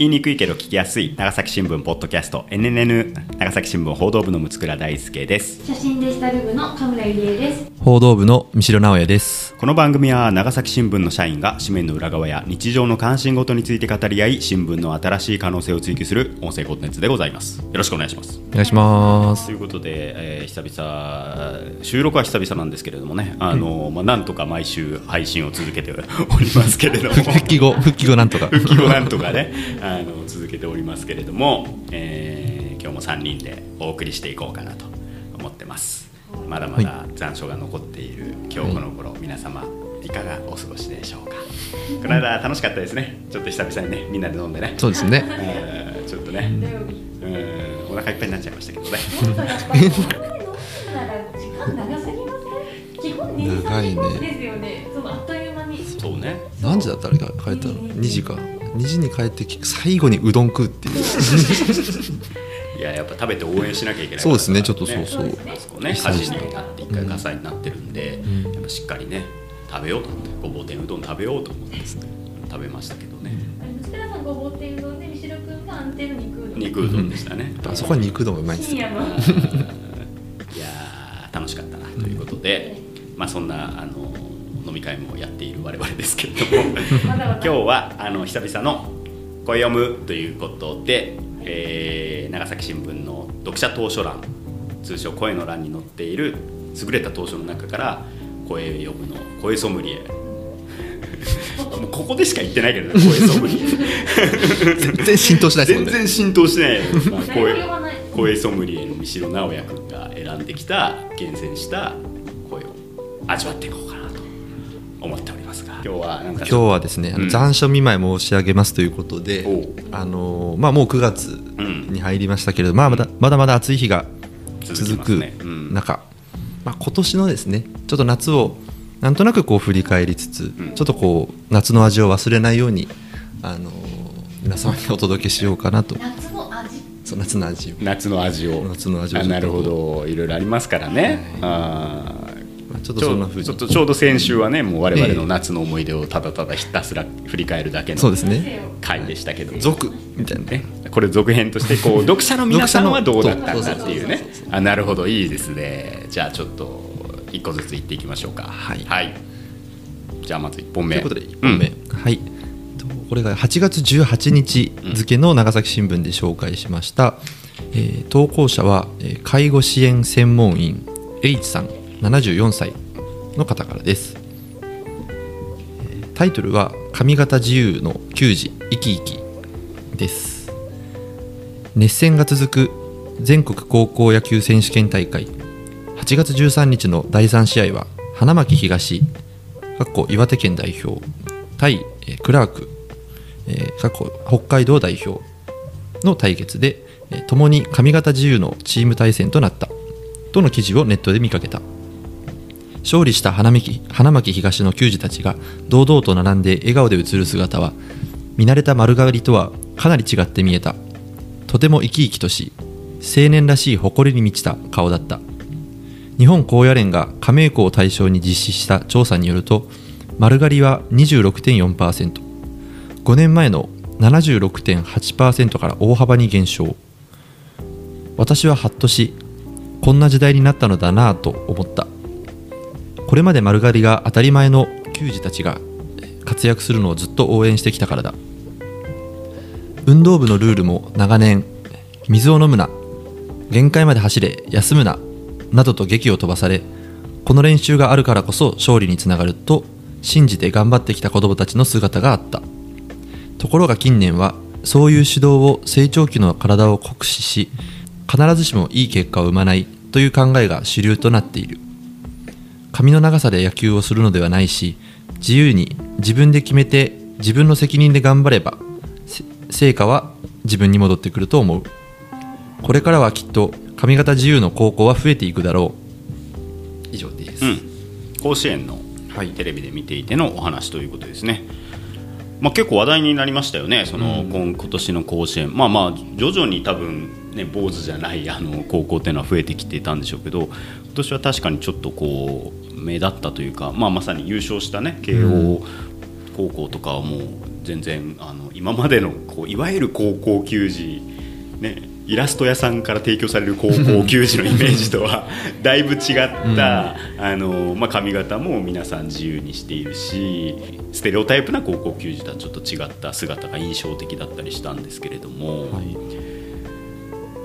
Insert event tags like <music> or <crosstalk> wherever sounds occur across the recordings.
言いにくいけど聞きやすい長崎新聞ポッドキャスト NNN 長崎新聞報道部の六倉大輔です。写真デジタル部の神村ゆりえです。報道部の三代直也です。この番組は長崎新聞の社員が紙面の裏側や日常の関心事について語り合い新聞の新しい可能性を追求する音声コンテンツでございます。よろしくお願いします。お願いします。ということで、えー久々収録は久々なんですけれどもね。あの、まあ、なんとか毎週配信を続けておりますけれども。<laughs> 復帰後復帰後なんとか。復帰後なんとかね。あの続けておりますけれども、えー今日も3人でお送りしていこうかなと思ってますまだまだ残暑が残っている今日この頃、皆様いかがお過ごしでしょうか？この間楽しかったですね。ちょっと久々にねみんなで飲んでね。そうですね。え <laughs> ーちょっとね、うん、お腹いっぱいになっちゃいましたけどね。長すぎません？基本2時長いね3時コースですよね。そのあっという間に。そうね。何時だったあれが帰ったの2時か。2時に帰ってき最後にうどん食うっていう <laughs> いややっぱ食べて応援しなきゃいけないそうですね。ちょっとねそうそう。ね。あそこね。火事になって一回火災になってるんで、やっぱしっかりね食べようと思ってごぼう天うどん食べようと思って食べましたけどね。あれ息子さんごぼう天うどんで三代くんが安定の肉。うどん肉うどんでしたね、あそこは肉うどんがうまいんです。よ <laughs> いやー楽しかったなということで、まあそんなあの飲み会もやっている我々ですけれどもまだまだ。今日はあの久々の「声読む」ということで、えー長崎新聞の読者投書欄通称声の欄に載っている優れた投書の中から声読むの声ソムリエ。<laughs> もうここでしか言ってないけどね声ソムリエ。全然浸透しないですもんね。全然浸透してない、まあ、声声ソムリエの三代直也君が選んできた厳選した声を味わっていこうかな。と思っておりますが。今日はなんか今日はですね、あのうん残暑見舞い申し上げますということで、あのーまあ、もう9月ん。に入りましたけれど、まあ、まだまだまだ暑い日が続くね。うん。中、まあ、今年のですねちょっと夏をなんとなくこう振り返りつつ、ん。ちょっとこう夏の味を忘れないように、あのー皆様にお届けしようかなと。夏の味。そう夏の味を、夏の味を。夏の味をあなるほど。いろいろありますからね、あー。まあ、ちょっとちょそんなふうに。ちょっとちょうど先週はねもう我々の夏の思い出をただただひたすら振り返るだけのそうですね。回でしたけど。続みたいな。ね、これ続編としてこう <laughs> 読者の皆さんはどうだったんだっていうね。あなるほどいいですね。じゃあちょっと一個ずつ言っていきましょうか。はい。じゃあまず1本目。ということで1本目、はい。とこれが8月18日付の長崎新聞で紹介しました、えー投稿者は、えー介護支援専門員 H さん74歳の方からです、タイトルは「髪型自由の球児生き生き」です。熱戦が続く全国高校野球選手権大会。8月13日の第3試合は花巻東かっこ岩手県代表対クラーク、えーかっこ北海道代表の対決で、えー共に髪型自由のチーム対戦となった。との記事をネットで見かけた。勝利した花巻花巻東の球児たちが堂々と並んで笑顔で映る姿は見慣れた丸刈りとはかなり違って見えた。とても生き生きとし青年らしい誇りに満ちた顔だった。日本高野連が加盟校を対象に実施した調査によると丸刈りは 26.4%5 年前の76.8%から大幅に減少。私はハッとしこんな時代になったのだなぁと思った。これまで丸刈りが当たり前の球児たちが活躍するのをずっと応援してきたからだ。運動部のルールも長年水を飲むな限界まで走れ休むななどと劇を飛ばされこの練習があるからこそ勝利につながると信じて頑張ってきた子どもたちの姿があった。ところが近年はそういう指導を成長期の体を酷使し必ずしもいい結果を生まないという考えが主流となっている。髪の長さで野球をするのではないし自由に自分で決めて自分の責任で頑張ればせ成果は自分に戻ってくると思う。これからはきっと髪型自由の高校は増えていくだろう。以上です、うん、甲子園のはい。テレビで見ていてのお話ということですね。まあ、結構話題になりましたよね、その今今年の甲子園、まあまあ、徐々に多分ね、坊主じゃないあの高校っていうのは増えてきていたんでしょうけど、今年は確かにちょっとこう目立ったというか、まあ、まさに優勝したね、慶応高校とかはもう全然あの今までのこういわゆる高校球児ねイラスト屋さんから提供される高校球児のイメージとは <laughs> だいぶ違った、あのまあ、髪型も皆さん自由にしているしステレオタイプな高校球児とはちょっと違った姿が印象的だったりしたんですけれども、はい。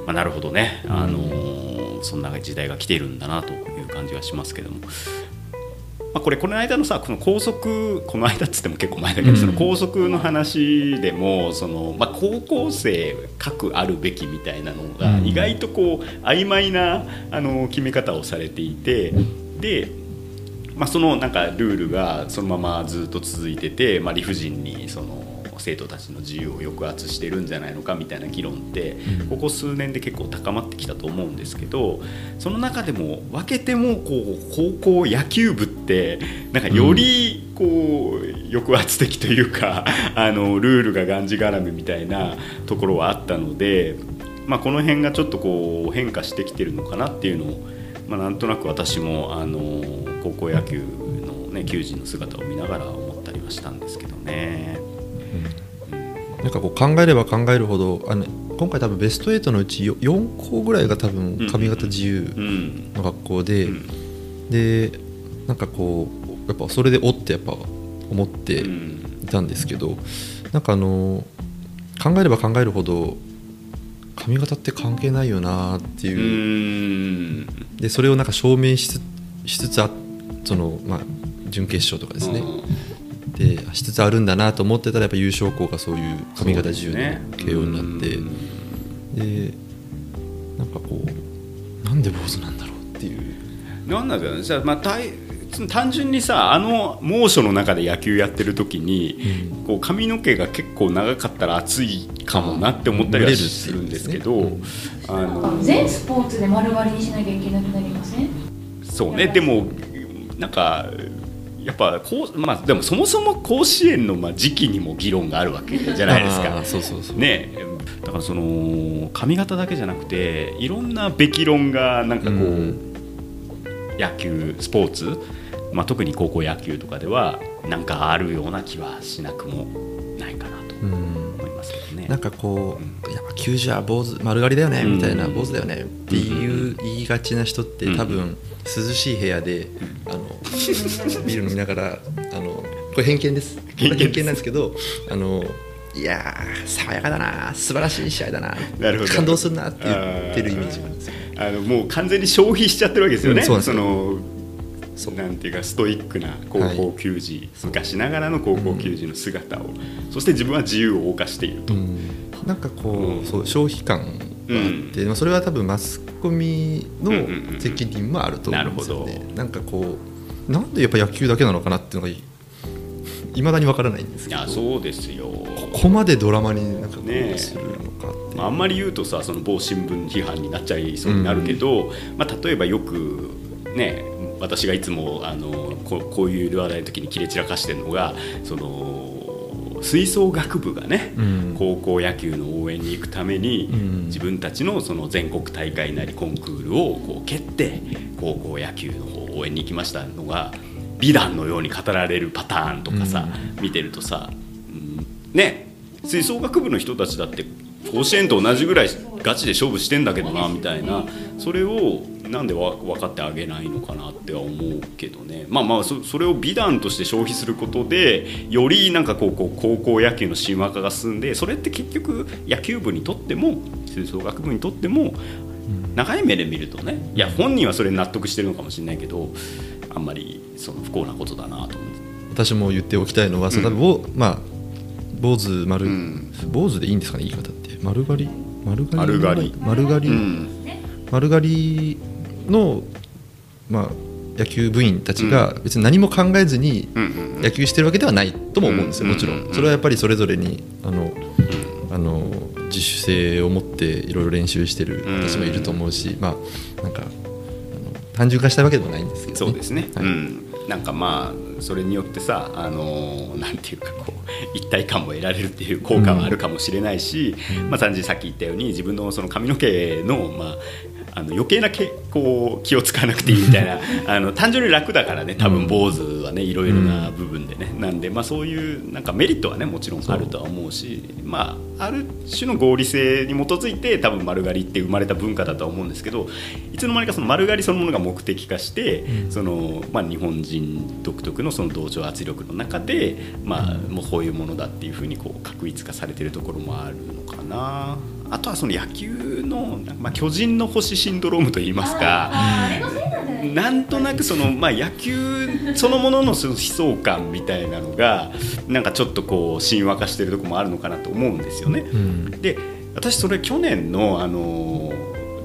まあ、なるほどね、あのーそんな時代が来ているんだなという感じがしますけども、まあ、これこの間のさこの校則この間っつっても結構前だけど、うん。その校則の話でもその、まあ、高校生各あるべきみたいなのがうん。意外とこう曖昧なあの決め方をされていてでまあ、そのなんかルールがそのままずっと続いてて、まあ、理不尽にその生徒たちの自由を抑圧してるんじゃないのかみたいな議論ってうん。ここ数年で結構高まってきたと思うんですけどその中でも分けてもこう高校野球部ってなんかよりこう抑圧的というかあのルールががんじがらめみたいなところはあったので、まあ、この辺がちょっとこう変化してきてるのかなっていうのを、まあ、なんとなく私もあの高校野球の、ね、球児の姿を見ながら思ったりはしたんですけどね。なんかこう考えれば考えるほどあの今回多分ベスト8のうちよ4校ぐらいが多分髪型自由うんの学校で、うんでなんかこうやっぱそれでおってやっぱ思ってうん。いたんですけどなんかあの考えれば考えるほど髪型って関係ないよなってういう、ん。でそれをなんか証明しつしつつあその、まあ、準決勝とかですね、でしつつあるんだなと思ってたらやっぱ優勝校がそういう髪型自由の慶応になって。で,、なんかこうなんで坊主なんだろうっていう。なんなんだろうねじゃあまあたい単純にさあの猛暑の中で野球やってる時に、こう髪の毛が結構長かったら暑いかもなって思ったりはするんですけど、あの全スポーツで丸刈りにしなきゃいけなくなりません？そうねでもなんかやっぱこう、まあ、でもそもそも甲子園のまあ時期にも議論があるわけじゃないですあかー。そうそうそう、ね。だからその髪型だけじゃなくていろんなべき論がなんかこう、うん。野球スポーツ、まあ、特に高校野球とかではなんかあるような気はしなくもね。なんかこう、やっぱ90は坊主丸刈りだよねうん。みたいな、坊主だよねっていう言いがちな人って多分涼しい部屋であのビール飲みながらあのこれ偏見です。偏見なんですけどあのいやー爽やかだな素晴らしい試合だななるほど。感動するなって言ってるイメージがあるんですよ。あのもう完全に消費しちゃってるわけですよね、うんそうなんですよ。のなんていうかストイックな高校球児、昔ながらの高校球児の姿を、そして自分は自由を謳歌していると、うん。なんかこう,、うん。そう消費感があって、まあそれは多分マスコミのうんうんうん責任もあると思うんですよね、なるほなんかこうなんでやっぱ野球だけなのかなっていうのがい <laughs> いまだにわからないんですけど。いやそうですよ。ここまでドラマになんかこうするのかっていう、まああんまり言うとさその某新聞批判になっちゃいそうになるけど、まあ、例えばよくね私がいつもあのここういう話題の時に切れ散らかしてるのがその吹奏楽部がね、うん。高校野球の応援に行くために、うん。自分たちのその全国大会なりコンクールをこう蹴って高校野球の方応援に行きましたのが美談のように語られるパターンとかさ、見てるとさ、うんね吹奏楽部の人たちだって甲子園と同じぐらいガチで勝負してんだけどなみたいな。それをなんでわ分かってあげないのかなっては思うけどね。まあまあそそれを美談として消費することでよりなんかこうこう高校野球の神話化が進んでそれって結局野球部にとっても吹奏楽部にとっても長い目で見るとねいや本人はそれに納得してるのかもしれないけどあんまりその不幸なことだなと思って。私も言っておきたいのは、その多分ぼまあ坊主丸、うん。坊主でいいんですかね言い方って。丸刈り？丸刈り？丸刈り。丸刈り、うん。丸刈りの、まあ、野球部員たちが別に何も考えずにうんうん野球してるわけではないとも思うんですよ、うんもちろうん。ん。それはやっぱりそれぞれにあのあの自主性を持っていろいろ練習してる私もいると思うし、まあなんかあの単純化したわけでもないんですけど、そうですね、はい。うん、なんかまあそれによってさあのーなんていうかこう一体感も得られるっていう効果はあるかもしれないし、まあ、単純にさっき言ったように自分のその髪の毛の、まあの余計なけこう気を使わなくていいみたいな。<laughs> あの単純に楽だからね多分坊主はねいろいろな部分でね、なんで、まあ、そういうなんかメリットはねもちろんあるとは思うしまあ、ある種の合理性に基づいて多分丸刈りって生まれた文化だとは思うんですけどいつの間にかその丸刈りそのものが目的化して、そのまあ、日本人独特のその同調圧力の中で、まあ、もうこういうものだっていうふうにこう確一化されてるところもあるのかな。あとはその野球の、まあ、巨人の星シンドロームといいますか。なんとなくその、まあ、野球そのもののその悲壮感みたいなのがなんかちょっとこう神話化してるところもあるのかなと思うんですよね。で私それ去年のあの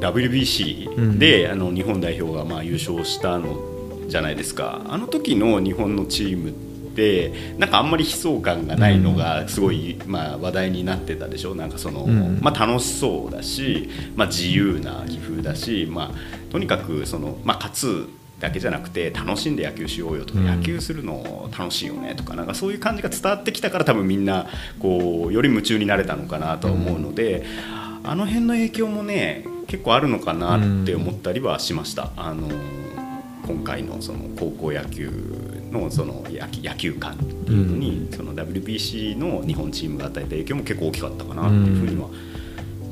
WBC で、あの日本代表がまあ優勝したのじゃないですかあの時の日本のチームってなんかあんまり悲壮感がないのがすごい、まあ、話題になってたでしょ？なんかその、うん。まあ、楽しそうだし、まあ、自由な気風だし、まあ、とにかくその、まあ、勝つだけじゃなくて楽しんで野球しようよとか、うん。野球するの楽しいよねとかなんかそういう感じが伝わってきたから多分みんなこうより夢中になれたのかなとは思うので、あの辺の影響もね結構あるのかなって思ったりはしました。あの今回のその高校野球のその野球野球観っていうのに、その WBC の日本チームが与えた影響も結構大きかったかなっていうふうには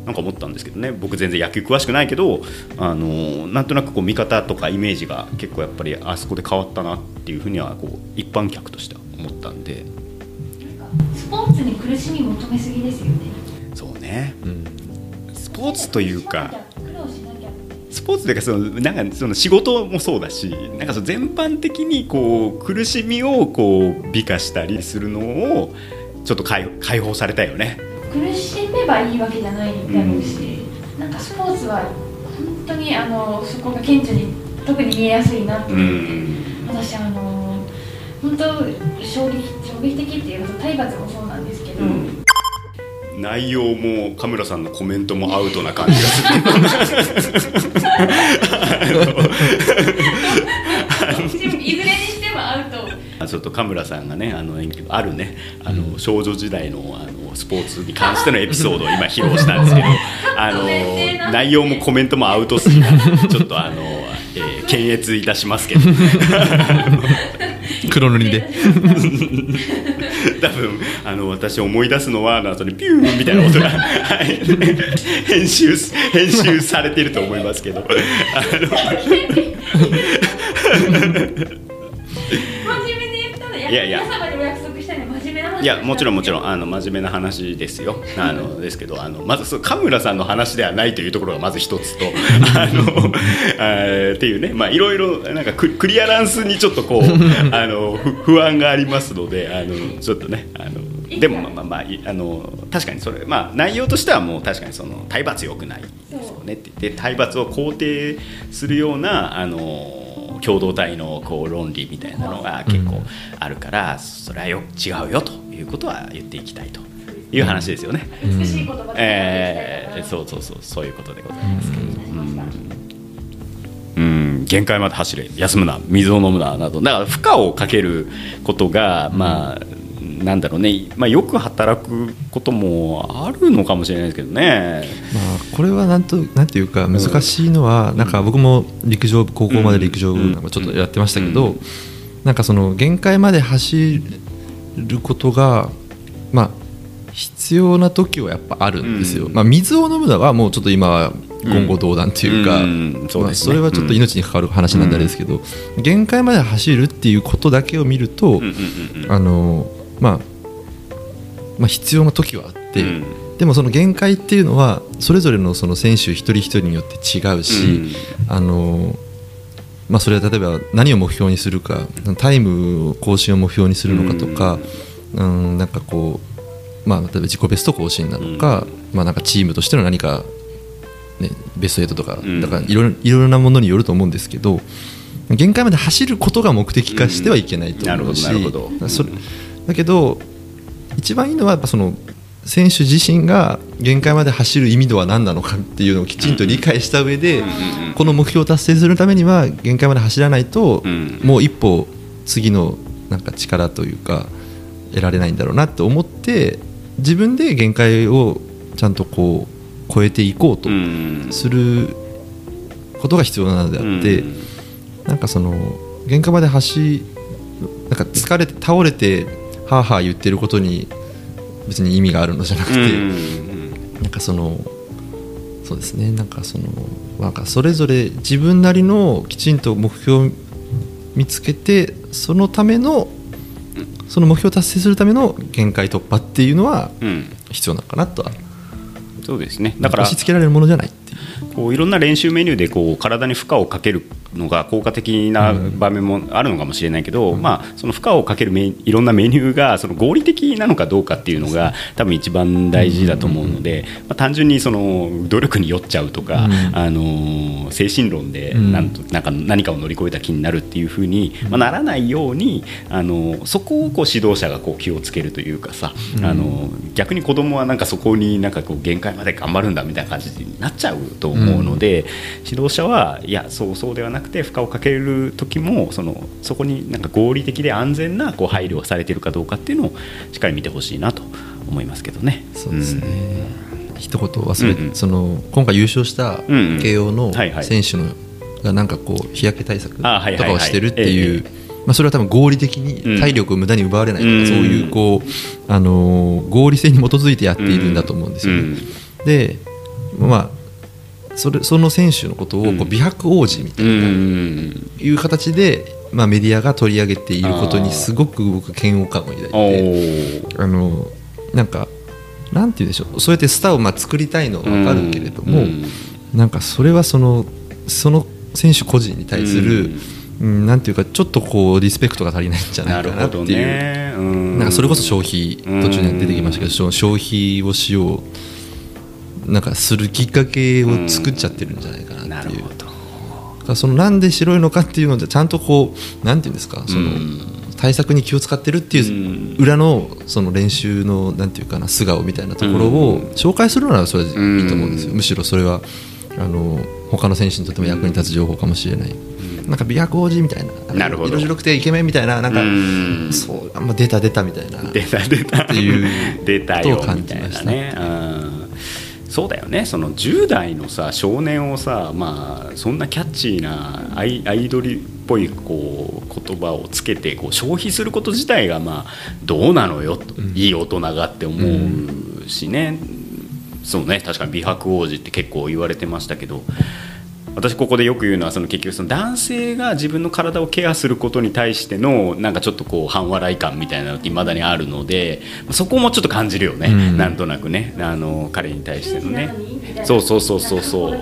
なんか思ったんですけどね。僕全然野球詳しくないけどあのなんとなくこう見方とかイメージが結構やっぱりあそこで変わったなっていうふうにはこう一般客としては思ったんで。スポーツに苦しみ求めすぎですよね。そうね。うんスポーツというかスポーツというかそのなんかその仕事もそうだしなんかその全般的にこう苦しみをこう美化したりするのをちょっと解解放されたよね。苦しめばいいわけじゃないだろうし、なんかスポーツは本当にあのそこが顕著に特に見えやすいなって。う思って、ん。私あの本当衝撃衝撃的っていうと体罰もそう内容もカムラさんのコメントもアウトな感じがする。いずれにしてもアウト。あちょっとカムラさんがねあのあるねあの少女時代のあのスポーツに関してのエピソードを今披露したんですけどあの内容もコメントもアウトすぎてちょっとあの、えー検閲いたしますけど。黒塗りで <laughs> <laughs> 多分あの私思い出すのはの後にピューみたいな音がはい <laughs> 編集編集されてると思いますけど。あの真面目で言ったのいやいや皆様にも約束 <laughs> いやもちろんもちろんんあの真面目な話ですよ。<laughs> あのですけどあのまずそう神村さんの話ではないというところがまず一つと <laughs> あのあーっていうね。まあいろいろなんかククリアランスにちょっとこうあのふ不安がありますのであのちょっとねあのでもまあまあまあいあの確かにそれまあ内容としてはもう確かにその体罰良くないですよね。って言って体罰を肯定するようなあの共同体のこう論理みたいなのが結構あるから、それはよ違うよということは言っていきたいという話ですよね。美しい言葉でえー、そうそうそうそういうことでございますけれども、うんうん、限界まで走れ休むな水を飲むななどだから負荷をかけることが、まあなんだろうね、まあ、よく働くこともあるのかもしれないですけどね。まあ、これはなんとなんていうか難しいのは、なんか僕も陸上部高校まで陸上部ちょっとやってましたけど、うんなんかその限界まで走ることがまあ必要な時はやっぱあるんですよ、うん。まあ、水を飲むのはもうちょっと今は言語道断というか、うん。そうまあ、ですね。それはちょっと命に関わる話なんであれですけど、限界まで走るっていうことだけを見ると、あのまあ、まあ必要な時はあって、うん。でもその限界っていうのはそれぞれのその選手一人一人によって違うし、あのまあ、それは例えば何を目標にするかタイム更新を目標にするのかとか、うん、なんかこう、まあ、例えば自己ベスト更新なのか,、まあ、なんかチームとしての何か、ね、ベスト8とかん。だからいろいろなものによると思うんですけど限界まで走ることが目的化してはいけないと思うし、うんなるほどなるほど。それだけど一番いいのはやっぱその選手自身が限界まで走る意味とは何なのかっていうのをきちんと理解した上で、この目標を達成するためには限界まで走らないと、うん。もう一歩次のなんか力というか得られないんだろうなって思って自分で限界をちゃんとこう超えていこうとうん。することが必要なのであって、うん。なんかその玄関まで走なんか疲れて倒れてはあはあ言ってることに別に意味があるのじゃなくて、うんなんかそのそうですね。なんかそのなんかそれぞれ自分なりのきちんと目標を見つけてそのためのその目標を達成するための限界突破っていうのはうん。必要なのかなとは。そうですね。だから押し付けられるものじゃないっていう。こういろんな練習メニューでこう体に負荷をかけるのが効果的な場面もあるのかもしれないけど、まあ、その負荷をかけるメいろんなメニューがその合理的なのかどうかっていうのが多分一番大事だと思うので、まあ、単純にその努力に酔っちゃうとか、うん。あのー精神論でうん。なんとなんか何かを乗り越えた気になるっていうふうに、まあ、ならないように、あのーそこをこう指導者がこう気をつけるというかさ、うん。あのー逆に子供はなんかそこになんかこう限界まで頑張るんだみたいな感じになっちゃうと思うので、指導者はいやそうそうではなくて負荷をかける時もそのそこになんか合理的で安全なこう配慮をされているかどうかっていうのをしっかり見てほしいなと思いますけどね。そうですね、一言忘れ、うんうん。その今回優勝したうんうん。慶応の選手のがなんかこう日焼け対策とかをしてるっていう、えまあ、それは多分合理的に体力を無駄に奪われないとか、うんそういうこう、あのー合理性に基づいてやっているんだと思うんですよね。うん。でまあそれその選手のことをこう美白王子みたいな、うん。いう形で、まあ、メディアが取り上げていることにすごく僕嫌悪感を抱いてあのなんかなんて言うんでしょう。そうやってスターをまあ作りたいのは分かるけれども、うん。なんかそれはそのその選手個人に対する、うん。なんていうかちょっとこうリスペクトが足りないんじゃなないかなっていう、ね。うん。なんかそれこそ消費途中に出てきましたけど、消費をしようなんかするきっかけを作っちゃってるんじゃないかなっていう。なるほど。だからそのなんで白いのかっていうのでちゃんとこうなんていうんですか？その、うん。対策に気を使ってるっていう裏のその練習のなんていうかな素顔みたいなところを紹介するならそれでいいと思うんですよ、むしろそれはあの他の選手にとっても役に立つ情報かもしれない、なんか美白王子みたいななるほど。色白くてイケメンみたいななんか、うん。そうあんま出た出たみたいな出た出た。っていう <laughs> 出たよみたいじました。なね。うんそうだよね。その10代のさ少年をさ、まあ、そんなキャッチーなアイアイドルっぽいこう言葉をつけてこう消費すること自体が、まあ、どうなのよと、いい大人がって思うしね、そうね。確かに美白王子って結構言われてましたけど私ここでよく言うのはその結局その男性が自分の体をケアすることに対してのなんかちょっとこう半笑い感みたいなのって未だにあるのでそこもちょっと感じるよね、うん。なんとなくね。あの彼に対してのね。そうそうそうそう。そう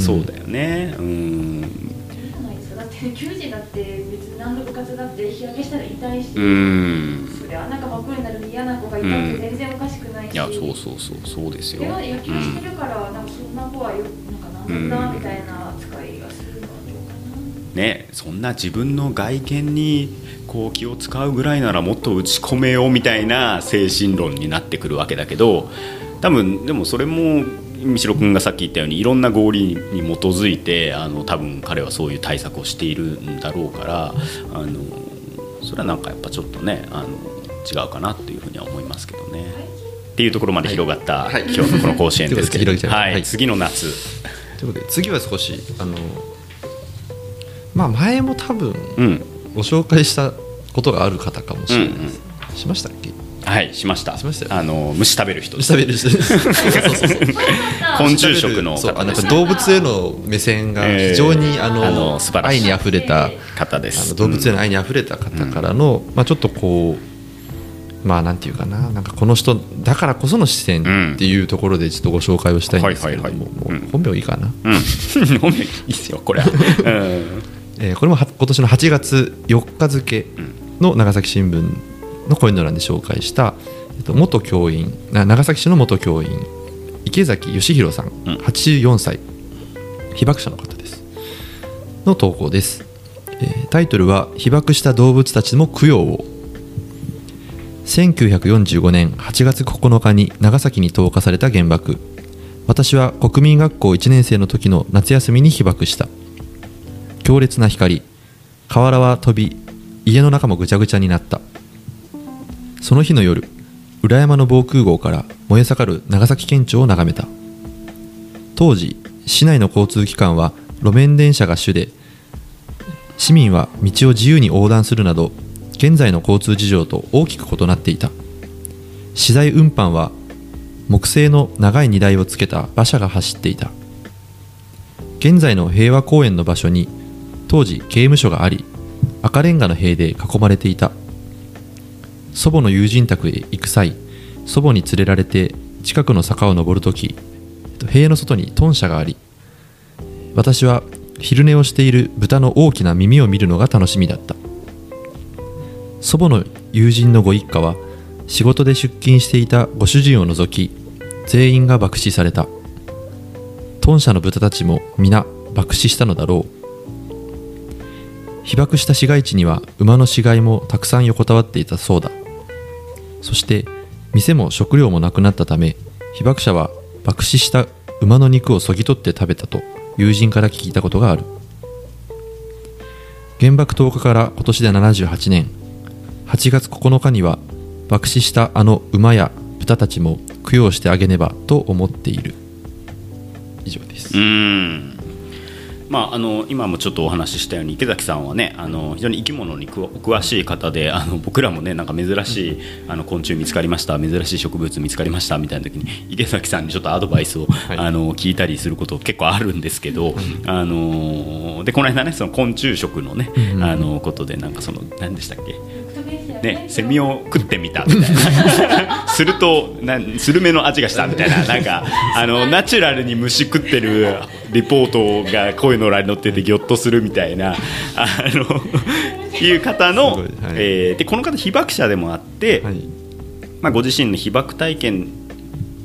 そうだよね。うん。だって球児だって別に何の部活だって日焼けしたら痛いし、うん。そりゃなんか真っ黒になるの嫌な子がいたって全然おかしくないし、いやそうそうそうそう。ですよ。でも野球うん。してるから、なんかそんな子はよななみたいな扱いがするのはどうかな、ね、そんな自分の外見にこう気を使うぐらいならもっと打ち込めようみたいな精神論になってくるわけだけど多分でもそれも三代君がさっき言ったようにいろんな合理に基づいてあの多分彼はそういう対策をしているんだろうからあのそれはなんかやっぱちょっとねあの違うかなっていうふうには思いますけどね。っていうところまで広がった、はい。今日のこの甲子園ですけれど <laughs> はい。次の夏ということで次は少しあのまあ前も多分うん。ご紹介したことがある方かもしれないです、しましたっけ？はいしました。しました？よあの虫食べる人。です食べる人。で <laughs> すそうそうそう。昆虫食のそうあ方ですのやっぱ動物への目線が非常に、あのあの素晴らしい。愛にあふれたあ方です。の動物への愛にあふれた方からの、まあ、ちょっとこうまあなんていうかななんかこの人だからこその視点っていうところでちょっとご紹介をしたいんですけれども、本名いいかな、うん、<laughs> 本名いいっすよこれは、うん。えーこれもは今年の8月4日付の長崎新聞のコインド欄で紹介した、えっと、元教員な長崎市の元教員池崎義弘さん、うん。84歳被爆者の方です。の投稿です、えータイトルは「被爆した動物たちも供養を」1945年8月9日に長崎に投下された原爆。私は国民学校1年生の時の夏休みに被爆した。強烈な光瓦は飛び家の中もぐちゃぐちゃになった。その日の夜裏山の防空壕から燃え盛る長崎県庁を眺めた。当時市内の交通機関は路面電車が主で市民は道を自由に横断するなど現在の交通事情と大きく異なっていた。資材運搬は木製の長い荷台をつけた馬車が走っていた。現在の平和公園の場所に当時刑務所があり赤レンガの塀で囲まれていた。祖母の友人宅へ行く際祖母に連れられて近くの坂を登るとき塀の外に豚舎があり私は昼寝をしている豚の大きな耳を見るのが楽しみだった。祖母の友人のご一家は仕事で出勤していたご主人を除き全員が爆死された。豚舎の豚たちも皆爆死したのだろう。被爆した市街地には馬の死骸もたくさん横たわっていたそうだ。そして店も食料もなくなったため被爆者は爆死した馬の肉をそぎ取って食べたと友人から聞いたことがある。原爆投下から今年で78年。8月9日には爆死したあの馬や豚たちも供養してあげねばと思っている。以上です。うん。まあ、あの今もちょっとお話ししたように池崎さんはねあの非常に生き物に詳しい方であの僕らもねなんか珍しいあの昆虫見つかりました珍しい植物見つかりましたみたいな時に池崎さんにちょっとアドバイスを、はい。あの聞いたりすること結構あるんですけど、あのでこの間ねその昆虫食のね、あのことでなんかその何でしたっけ？ねね、セミを食ってみたみたいな。<laughs> するとなんスルメの味がしたみたいな。なんかあのナチュラルに虫食ってるリポートがこういうの欄に載っててギョッとするみたいなあのいう方の、はい。えーでこの方被爆者でもあって、はい。まあ、ご自身の被爆体験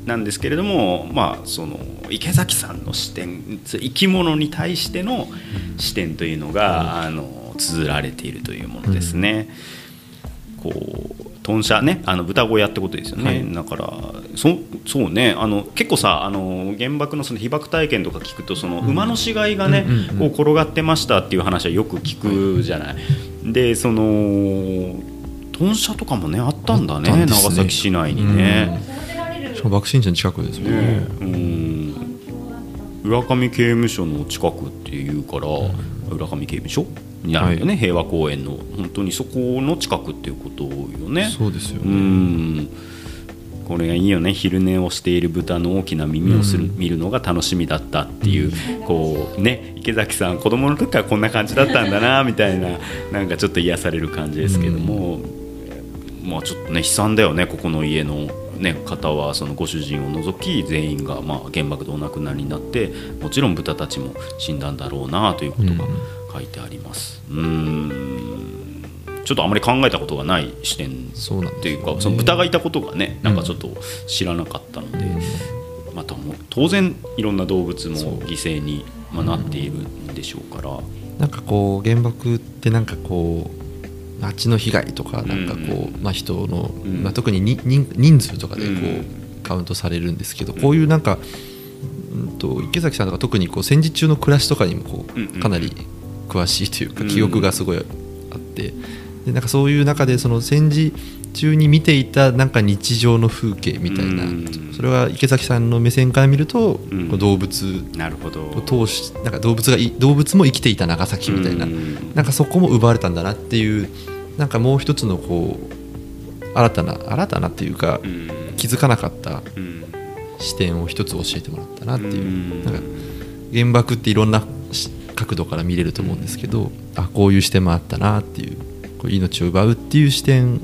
なんですけれども、まあ、その池崎さんの視点生き物に対しての視点というのが、あの綴られているというものですね。こう豚舎ねあの豚小屋ってことですよね、はい。だからそそうねあの結構さあの原爆のその被爆体験とか聞くとその馬の死骸がね、こう転がってましたっていう話はよく聞くじゃない。でその豚舎とかもねあったんだねね。長崎市内にね。しかも爆心地の近くですね。ねうん。浦上刑務所の近くっていうから、浦上刑務所になるよね、平和公園の。本当にそこの近くっていうことよね。うそうですよね。ん。これがいいよね。昼寝をしている豚の大きな耳をする、うん。見るのが楽しみだったっていう、こうね池崎さん子供の時からこんな感じだったんだな <laughs> みたいななんかちょっと癒される感じですけども、まあちょっとね悲惨だよねここの家の、ね、方はそのご主人を除き全員がまあ原爆でお亡くなりになってもちろん豚たちも死んだんだろうなということが書いてあります。うん。ちょっとあまり考えたことがない視点っていうかね。その豚がいたことがねなんかちょっと知らなかったので、またもう当然いろんな動物も犠牲に、まあ、なっているんでしょうから、なんかこう原爆ってなんかこう街の被害とかなんかこう、まあ、人の、ん。まあ、特にに人人数とかでこう、うん。カウントされるんですけどこういうなんか、うん、と池崎さんとか特にこう戦時中の暮らしとかにもこうんううん。かなり詳しいというかうん記憶がすごいあって。でなんかそういう中でその戦時中に見ていたなんか日常の風景みたいなうん。それは池崎さんの目線から見るとん。こう動物を通しなんか動物がい動物も生きていた長崎みたいなうん。なんかそこも奪われたんだなっていうなんかもう一つのこう新たな新たなっていうかうん。気づかなかったうん。視点を一つ教えてもらったなっていう。うん。なんか原爆っていろんなし角度から見れると思うんですけどあこういう視点もあったなっていうこう命を奪うっていう視点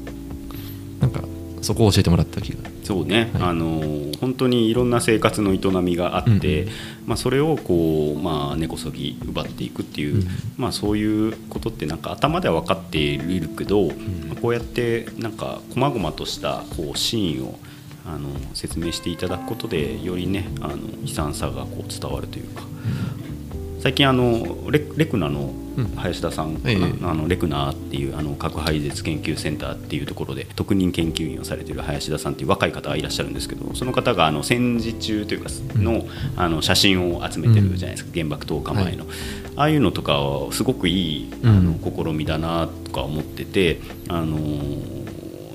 なんかそこを教えてもらった気が。そうね、はい。あの本当にいろんな生活の営みがあって、うんまあ、それをこう、まあ、根こそぎ奪っていくっていう、うん。まあ、そういうことってなんか頭では分かっているけど、まあこうやってなんか細々としたこうシーンをあの説明していただくことでよりねあの悲惨さがこう伝わるというか。最近あのレレクナのうん。林田さんあのレクナーっていうあの核廃絶研究センターっていうところで特任研究員をされている林田さんっていう若い方がいらっしゃるんですけどその方があの戦時中というかの,、あの写真を集めてるじゃないですか、原爆投下前の、ああいうのとかはすごくいいあの試みだなとか思ってて、あの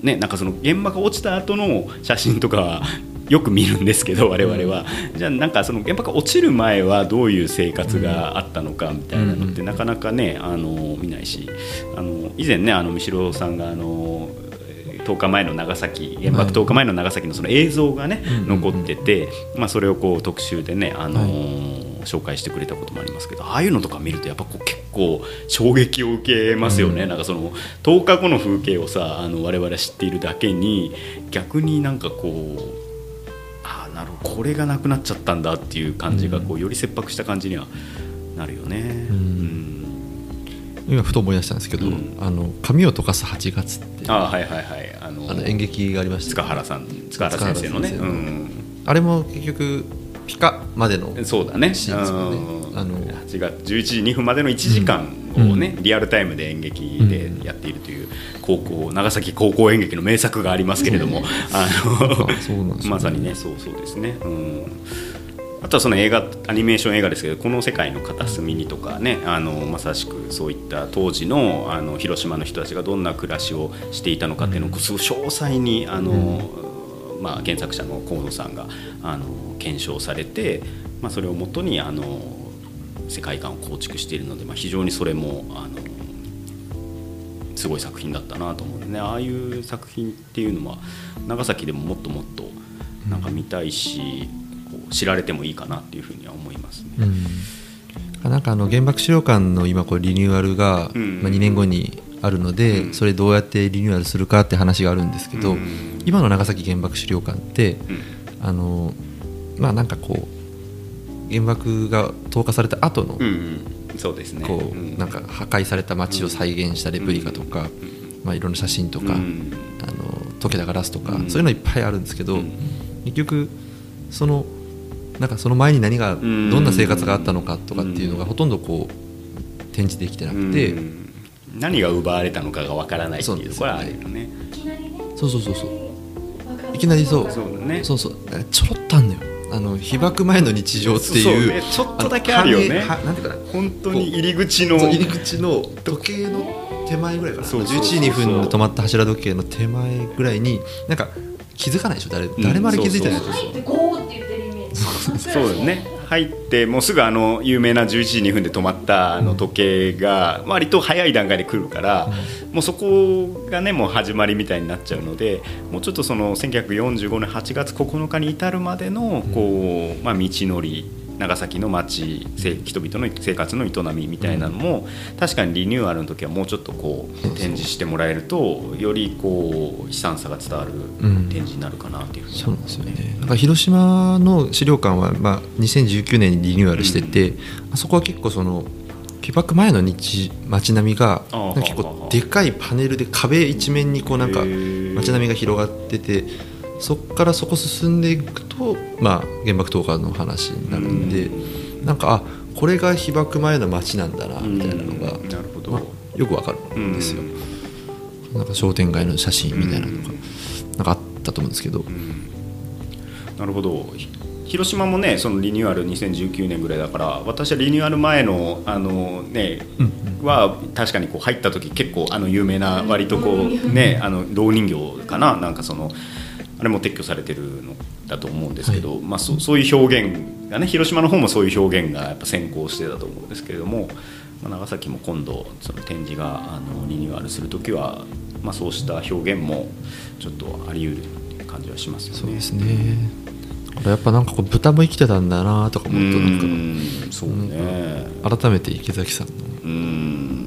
ね、なんかその原爆が落ちた後の写真とかはよく見るんですけど我々は、じゃあなんかその原爆が落ちる前はどういう生活があったのかみたいなのってなかなかねあの見ないしあの以前ねあの三代さんがあの10日前の長崎原爆10日前の長崎のその映像がね、残ってて、まあ、それをこう特集でね、あのー紹介してくれたこともありますけどああいうのとか見るとやっぱこう結構衝撃を受けますよね、なんかその10日後の風景をさあの我々知っているだけに逆になんかこうなるほど。これがなくなっちゃったんだっていう感じがこうより切迫した感じにはなるよね。うん。今ふと思い出したんですけど、うん。あの髪を溶かす8月ってああはいはいはい。あのあの演劇がありました塚原さん塚原先生のね。うん。あれも結局ピカまでのそうだね。シーンですよね。うん。あの8月11時2分までの1時間をね、リアルタイムで演劇でやっているという高校長崎高校演劇の名作がありますけれども、うなんですよね。まさにねそうそうですね、うん、あとはその映画アニメーション映画ですけどこの世界の片隅にとかねあのまさしくそういった当時のあの広島の人たちがどんな暮らしをしていたのかっていうのをすごい詳細にあの、まあ、原作者の河野さんがあの検証されて、まあ、それをもとにあの世界観を構築しているので、まあ、非常にそれもあのすごい作品だったなと思うんでね。ああいう作品っていうのは長崎でももっともっとなんか見たいし、こう知られてもいいかなっていうふうには思いますね。うん、なんかあの原爆資料館の今こうリニューアルが、うん。まあ、2年後にあるので、うん。それどうやってリニューアルするかって話があるんですけど、うん。今の長崎原爆資料館ってうん。あのまあなんかこう原爆が投下された後の、うんうん。そうですね。こう、ん。なんか破壊された街を再現したレプリカとか、うん。まあ、いろんな写真とか、うん。あの溶けたガラスとか、うん。そういうのいっぱいあるんですけど、うん。結局そのなんかその前に何がどん。んな生活があったのかとかっていうのがほとんどこう展示できてなくて、うん。何が奪われたのかがわからないっていうところはあるよね。いきなりね。そうそうそうそう。い。きなりそう。そうだね。そうそう。ちょろっとあんのよあの被爆前の日常ってそういうねちょっとだけあるよね。なんていうかな。本当に入り口の。入り口の時計の手前ぐらいかな。そうそうそう11時2分で止まった柱時計の手前ぐらいになんか気づかないでしょ？誰誰まで気づいてないでしょ、そうそう入ってゴーって言ってるイメージ。そうだよね入ってもうすぐあの有名な11時2分で止まったあの時計が割と早い段階で来るから、もうそこがねもう始まりみたいになっちゃうのでもうちょっとその1945年8月9日に至るまでのこう、まあ、道のり長崎の町せ人々の生活の営みみたいなのも、確かにリニューアルの時はもうちょっとこう展示してもらえるとよりこう悲惨さが伝わるん展示になるかなっていうふうに思うですよね。なんか広島の資料館は、まあ、2019年にリニューアルしてて、あそこは結構その被爆前の日街並みが結構でかいパネルで壁一面にこうなんか街並みが広がっててそこからそこ進んでいくと、まあ、原爆投下の話になるんで、なんかあこれが被爆前の街なんだなみたいなのが、うんなるほど。まあよくわかるんですよ、なんか商店街の写真みたいなのが、なんかあったと思うんですけど、なるほど。ひ広島もねそのリニューアル2019年ぐらいだから私はリニューアル前のあのね、は確かにこう入った時結構あの有名な割とこうねあの老人形かな。なんかそのあれも撤去されてるのだと思うんですけど、まあ、そそういう表現がね広島の方もそういう表現がやっぱ先行してたと思うんですけれども、まあ、長崎も今度その展示があのリニューアルする時は、まあ、そうした表現もちょっとあり得るっていう感じはしますよね。そうですね。やっぱなんかこう豚も生きてたんだなとか思うとなんかうんそうね。改めて池崎さんのうん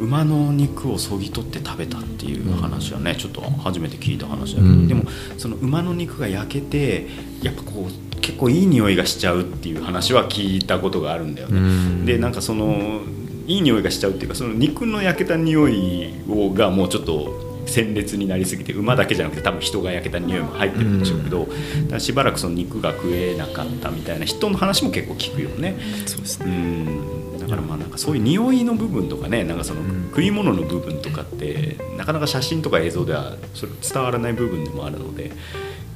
馬の肉をそぎ取って食べたっていう話はね、ちょっと初めて聞いた話だけど、うん。でもその馬の肉が焼けてやっぱこう結構いい匂いがしちゃうっていう話は聞いたことがあるんだよね。うん。でなんかそのいい匂いがしちゃうっていうかその肉の焼けた匂いをがもうちょっと鮮烈になりすぎて馬だけじゃなくて多分人が焼けた匂いも入ってるんでしょうけど、だからしばらくその肉が食えなかったみたいな人の話も結構聞くよね。そうですうん。だからまあなんかそういう匂いの部分とかねなんかそのん。食い物の部分とかってなかなか写真とか映像ではそれ伝わらない部分でもあるので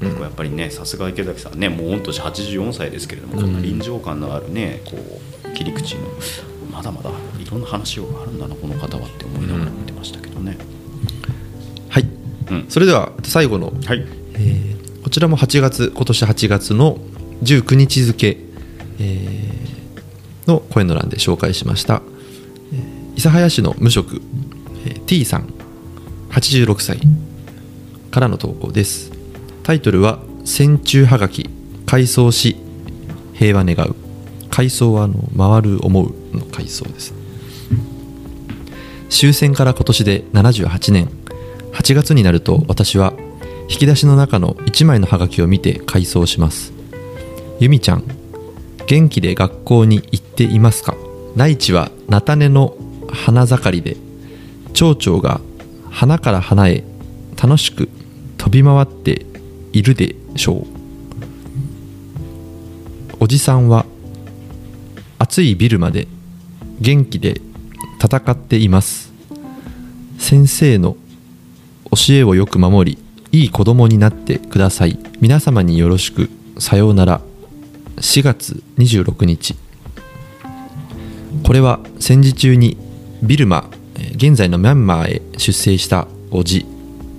結構やっぱりねさすが池崎さんねもう御年84歳ですけれどもこんな臨場感のあるねこう切り口のまだまだいろんな話があるんだなこの方はって思いながら見てましたけどね。はい。うん。それでは最後の、はい。えーこちらも8月今年8月の19日付、えーの声の欄で紹介しました、諫早市の無職、T さん86歳からの投稿です。タイトルは「戦中はがき回想し平和願う」回想はあの回る思うの回想です。終戦から今年で78年。8月になると私は引き出しの中の1枚のハガキを見て回想します。ゆみちゃん元気で学校に行っていますか？内地は菜種の花盛りで蝶々が花から花へ楽しく飛び回っているでしょう。おじさんは暑いビルまで元気で戦っています。先生の教えをよく守りいい子供になってください。皆様によろしく。さようなら。4月26日。これは戦時中にビルマ現在のミャンマーへ出征したおじ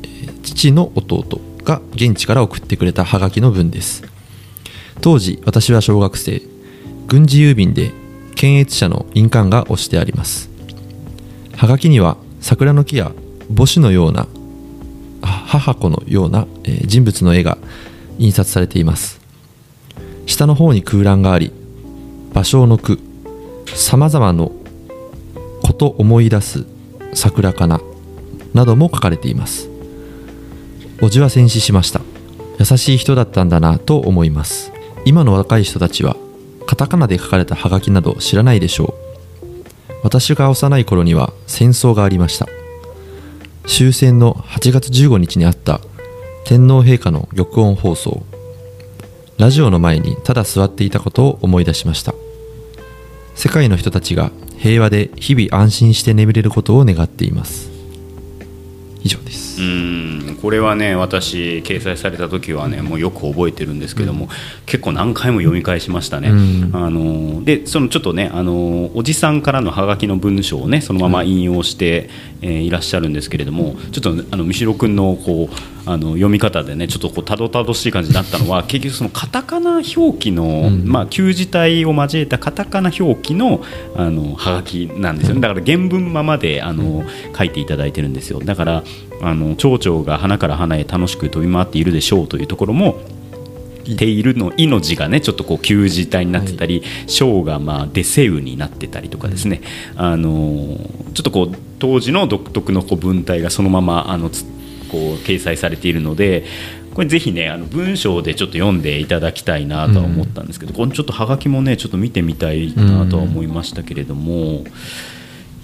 えー父の弟が現地から送ってくれたハガキの文です。当時私は小学生軍事郵便で検閲者の印鑑が押してあります。はがきには桜の木や母子のような母子のような、人物の絵が印刷されています。下の方に空欄があり芭蕉の句さまざまのこと思い出す桜かななども書かれています。おじは戦死しました。優しい人だったんだなと思います。今の若い人たちはカタカナで書かれたハガキなど知らないでしょう。私が幼い頃には戦争がありました。終戦の8月15日にあった天皇陛下の玉音放送。ラジオの前にただ座っていたことを思い出しました。世界の人たちが平和で日々安心して眠れることを願っています。以上です。うん。これはね私掲載された時はねもうよく覚えてるんですけども、結構何回も読み返しましたね、うん。あのでそのちょっとねあのおじさんからのハガキの文章をねそのまま引用して、えーいらっしゃるんですけれどもちょっとあの三代君のこうあの読み方でねちょっとこうたどたどしい感じになったのは結局そのカタカナ表記の、ん。まあ旧字体を交えたカタカナ表記のあのハガキなんですよね。だから原文ままであの書いていただいてるんですよ。だからあの蝶々が花から花へ楽しく飛び回っているでしょうというところもてい。るの「い」の字がねちょっとこう旧字体になってたり「章、がまあデセウになってたりとかですね、あのーちょっとこう当時の独特のこう文体がそのままあのつこう掲載されているのでこれぜひねあの文章でちょっと読んでいただきたいなとは思ったんですけど、このちょっとはがきもねちょっと見てみたいなとは思いましたけれども。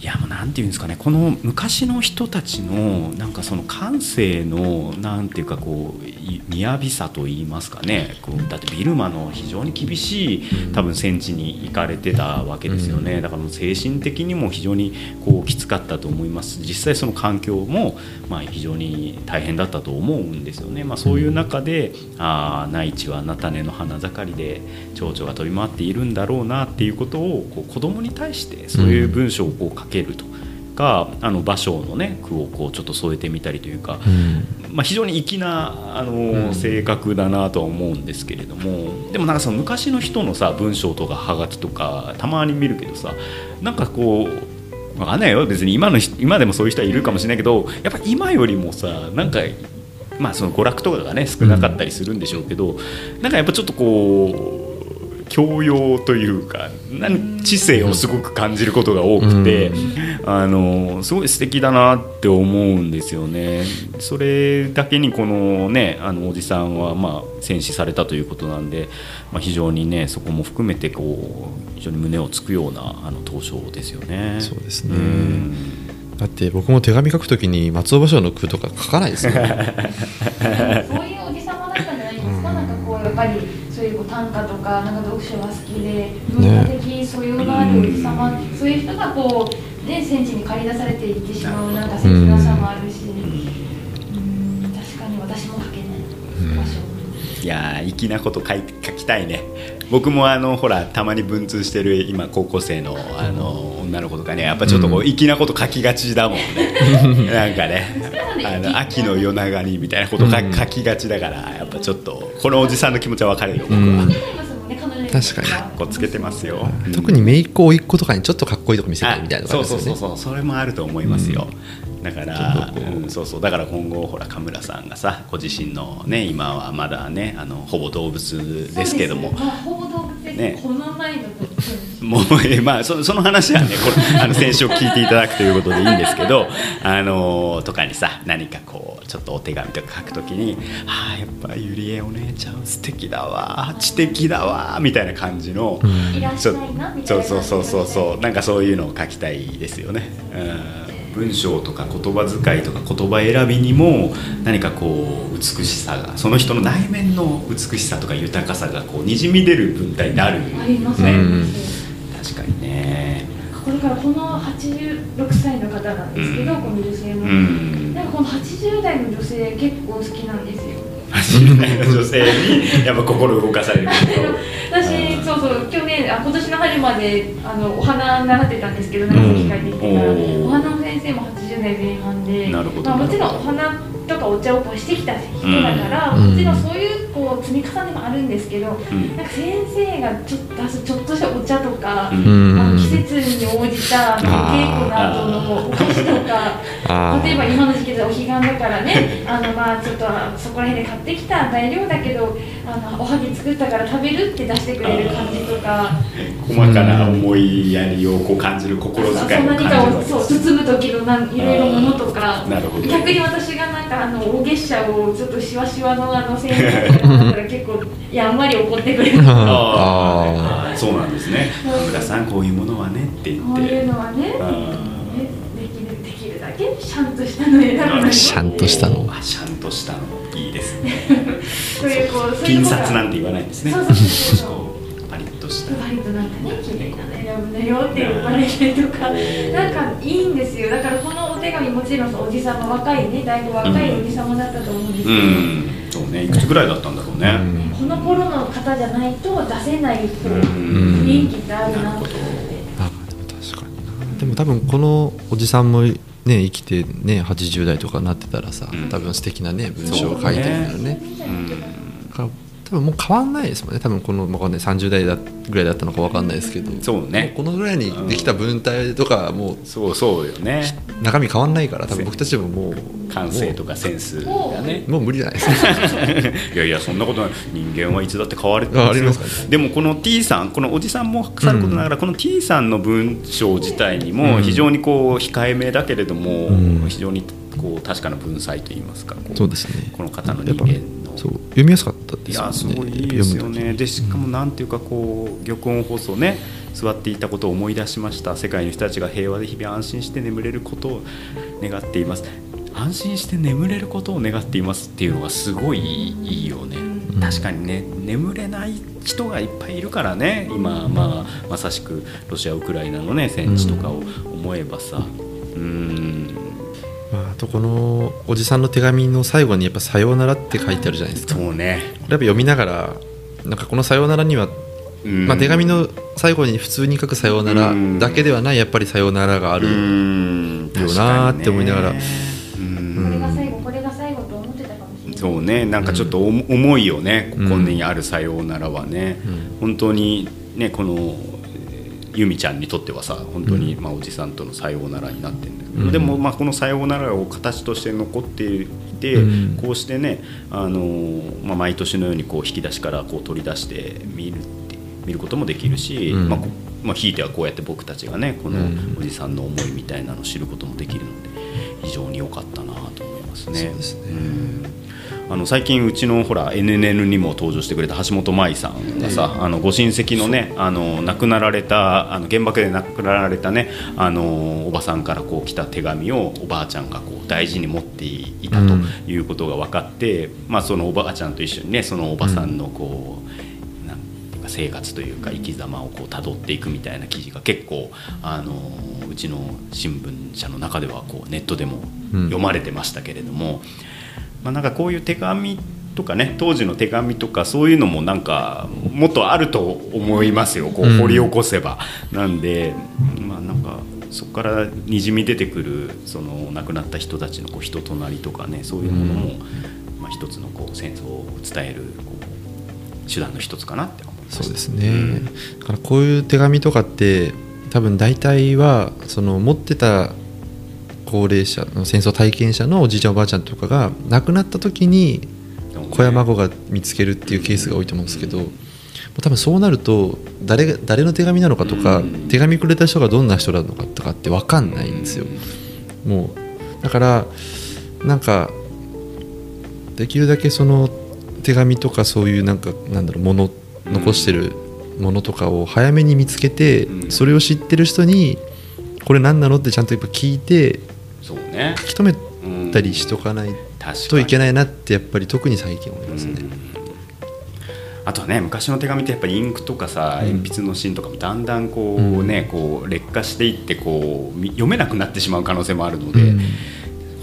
いやもうなんていうんですかね。この昔の人たちのなんかその感性のなんていうかこうい雅さと言いますかね。こうだってビルマの非常に厳しい多分戦地に行かれてたわけですよね、だからもう精神的にも非常にこうきつかったと思います。実際その環境もまあ非常に大変だったと思うんですよね、まあ、そういう中でああ内地は菜種の花盛りで蝶々が飛び回っているんだろうなっていうことをこう子供に対してそういう文章をこう書けるとか、あの芭蕉のね句をこうちょっと添えてみたりというか、うん。まあ、非常に粋なあの、うん。性格だなとは思うんですけれどもでもなんかその昔の人のさ文章とかはがきとかたまに見るけどさなんかこうわかんないよ。別に今の人今でもそういう人はいるかもしれないけどやっぱ今よりもさなんかまあその娯楽とかがね少なかったりするんでしょうけど、なんかやっぱちょっとこう教養というかなん知性をすごく感じることが多くて、あのすごい素敵だなって思うんですよね。それだけにこのねあのおじさんはまあ戦死されたということなんで、まあ、非常にねそこも含めてこう非常に胸をつくようなあの投書ですよね。そうですね。うん。だって僕も手紙書くときに松尾芭蕉の句とか書かないですよ。<laughs> <laughs> ねそういうおじさまだったんじゃないですか、なんか短歌とかなんか読書が好きで文化的素養があるおじさま、そういう人がこうね戦地に駆り出されていってしまうなんか切なさもあるし、いやー粋なこと書い書きたいね。僕もあのほらたまに文通してる今高校生のあの女の子とかねやっぱちょっとこう粋なこと書きがちだもんね。<laughs> なんかねあの秋の夜長にみたいなこと書うん。書きがちだからやっぱちょっとこのおじさんの気持ちは分かるよ僕は、うん。確確かかっこつけてますよ、うん。特に姪っ子甥っ子とかにちょっとかっこいいとこ見せたいみたいなそうそうそうそう。それもあると思いますよ、だからう。うん、そうそう。だから今後ほら神村さんがさご自身のね今はまだねあのほぼ動物ですけども。まあ、ほぼ動物ですね。この前の動物もうえまあそその話はねこれあの先週聞いていただくということでいいんですけどあのとかにさ何かこうちょっとお手紙とか書くときに「ああやっぱゆりえお姉ちゃん素敵だわ知的だわ」みたいな感じの、うん。いらっしゃいなみたいな。そうそうそうそうそう。なんかそういうのを書きたいですよね、うん、文章とか言葉遣いとか言葉選びにも何かこう美しさがその人の内面の美しさとか豊かさがこうにじみ出る文体になる。ありますね、うん確かにね。これからこの86歳の方なんですけど、うん。この女性も、うん。なんかこの80代の女性結構好きなんですよ80代の女性にやっぱ心動かされる私そうそう。去年あ今年の春まであのお花習ってたんですけど長崎帰ってきてから、お花の先生も80代前半でなるほどまあ、もちろんお花とかお茶をこうしてきた人だから、うん。もちろんそういうこう積み重ねもあるんですけど、うん。なんか先生がちょっとちょっとしたお茶とか、うん。季節に応じた稽古の後のお菓子とか。例えば今の時期でお彼岸だからね <laughs> あのまあちょっとそこら辺で買ってきた材料だけどあのおはぎ作ったから食べるって出してくれる感じとか。細かな思いやりをこう感じる心遣いを感じるですそう包む時のなんいろいろものとか逆に私がなんかあの大月謝をちょっとしわしわのあの先生とかだったら結構やんわり怒ってくれる。ああそうなんですね。神村さんこういうものはねって言こうっていうのはねできるできるだけシャンとしたの選ぶのにシャンとしたの。あシャンとしたの。いいですね。<laughs> そういうこうそういうことが札なんて言わないんですね。そうそうそうそう <laughs> となんかね綺麗なの選ぶのよって呼ばれたりとかなんかいいんですよ。だからこのお手紙もちろんおじさま若いねだいぶ若いおじさまだったと思うんですけうど、ん。そうね。いくつぐらいだったんだろうね。うんこの頃の方じゃないと出せない雰囲気ってあるなって思って。あでも確かになでも多分このおじさんもね生きてね80代とかなってたらさ、うん。多分素敵なね文章を書いてるんだよね。うん多分もう変わんないですもんね。多分このわかんない。30代だぐらいだったのかわかんないですけど。そうね。もこのぐらいにできた文体とかもうそうそうよね。中身変わんないから多分僕たちももう感性とかセンスがね。もう無理じゃないですか。<laughs> いやいやそんなことない。人間はいつだって変わるんでますすかね。よでもこの T さんこのおじさんもさることながら、この T さんの文章自体にも非常にこう控えめだけれども、うん。非常にこう確かな文才といいますかそうですね。この方の人間のそう読みやすかったですよね。いやすごいいいですよね。でしかもなんていうかこう玉音放送ね座っていたことを思い出しました。世界の人たちが平和で日々安心して眠れることを願っています。安心して眠れることを願っていますっていうのがすごいいいよね。うん。確かにね眠れない人がいっぱいいるからね。今、まあ、まさしくロシア・ウクライナのね戦地とかを思えばさ。うんまあ、あとこのおじさんの手紙の最後にやっぱ「さようなら」って書いてあるじゃないですか。そうね、これやっぱ読みながらなんかこの「さようなら」には、うん。まあ、手紙の最後に普通に書く「さようなら」だけではないやっぱり「さようなら」があある、るよなーって思いながら。うん。これが最後これが最後と思ってたかもしれない。そうね。なんかちょっとお重いよね、ここにある「さようなら」はね、本当にねこのえー由美ちゃんにとってはさ本当に、まあ、おじさんとの「さようなら」になってるんだけど、うん。でも、まあ、この「さようなら」を形として残っていて、うん。こうしてね、あのーまあ、毎年のようにこう引き出しからこう取り出して見るって見ることもできるし、うん。まあこまあ、ひいてはこうやって僕たちがねこのうん。おじさんの思いみたいなのを知ることもできるので非常に良かったなと思いますね。そうですね。うんあの最近うちのほら NNN にも登場してくれた橋本舞さんがさ、あのご親戚のねあの亡くなられたあの原爆で亡くなられたねあのおばさんからこう来た手紙をおばあちゃんがこう大事に持っていたということが分かって、まあ、そのおばあちゃんと一緒にねそのおばさんのこう、生活というか生き様をこう辿っていくみたいな記事が結構あのうちの新聞社の中ではこうネットでもうん。読まれてましたけれども、まあ、なんかこういう手紙とかね当時の手紙とかそういうのもなんかもっとあると思いますよ。こう掘り起こせば。なんでまあなんかそこからにじみ出てくるその亡くなった人たちのこう人となりとかねそういうものも、まあ、一つのこう戦争を伝えるこう手段の一つかなって思います。そうですね、だからこういう手紙とかって多分大体はその持ってた高齢者の戦争体験者のおじいちゃんおばあちゃんとかが亡くなった時に子や孫が見つけるっていうケースが多いと思うんですけど、多分そうなると誰が誰の手紙なのかとか、手紙くれた人がどんな人なのかとかって分かんないんですよ。もうだからなんかできるだけその手紙とかそういうなんかなんだろうもの残してるものとかを早めに見つけて、うん。それを知ってる人にこれ何なのってちゃんとやっぱ聞いてそうね。書き留めたりしとかないといけないなってやっぱり特に最近思いますね。あとはね昔の手紙ってやっぱりインクとかさうん。鉛筆の芯とかもだんだんこうね、こう劣化していってこうみ読めなくなってしまう可能性もあるので、うん。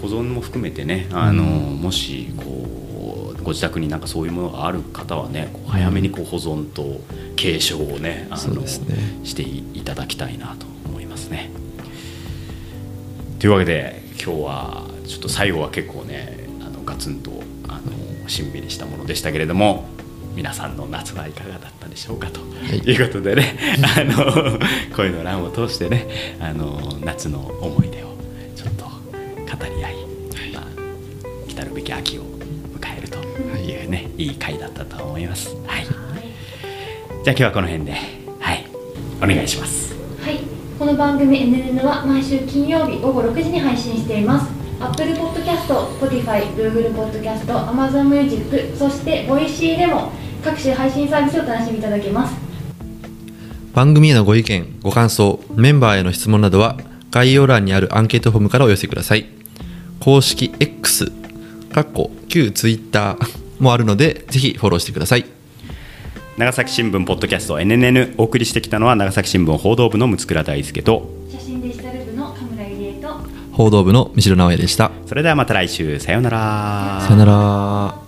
保存も含めてねあの、もしこうご自宅になんかそういうものがある方はねこう早めにこう保存と継承をねあのね。していただきたいなと思いますね。というわけで今日はちょっと最後は結構ねあのガツンとあのしんびりしたものでしたけれども皆さんの夏はいかがだったでしょうかとい。いうことでね、あの声の欄を通してねあの夏の思い出をちょっと語り合い、まあ、来たるべき秋を迎えるというね、い、い回だったと思います。はい、じゃあ今日はこの辺で、はい、お願いします。この番組 NNN は毎週金曜日午後6時に配信しています。Apple Podcast、Spotify、Google Podcast、Amazon Music、そして Voicy でも各種配信サービスをお楽しみいただけます。番組へのご意見ご感想メンバーへの質問などは概要欄にあるアンケートフォームからお寄せください公式 X かっこ旧 Twitter もあるのでぜひフォローしてください長崎新聞ポッドキャスト NNN お送りしてきたのは長崎新聞報道部の六倉大輔と写真デジタル部の神村入江と報道部の三代直哉でした。それではまた来週さようなら。さよなら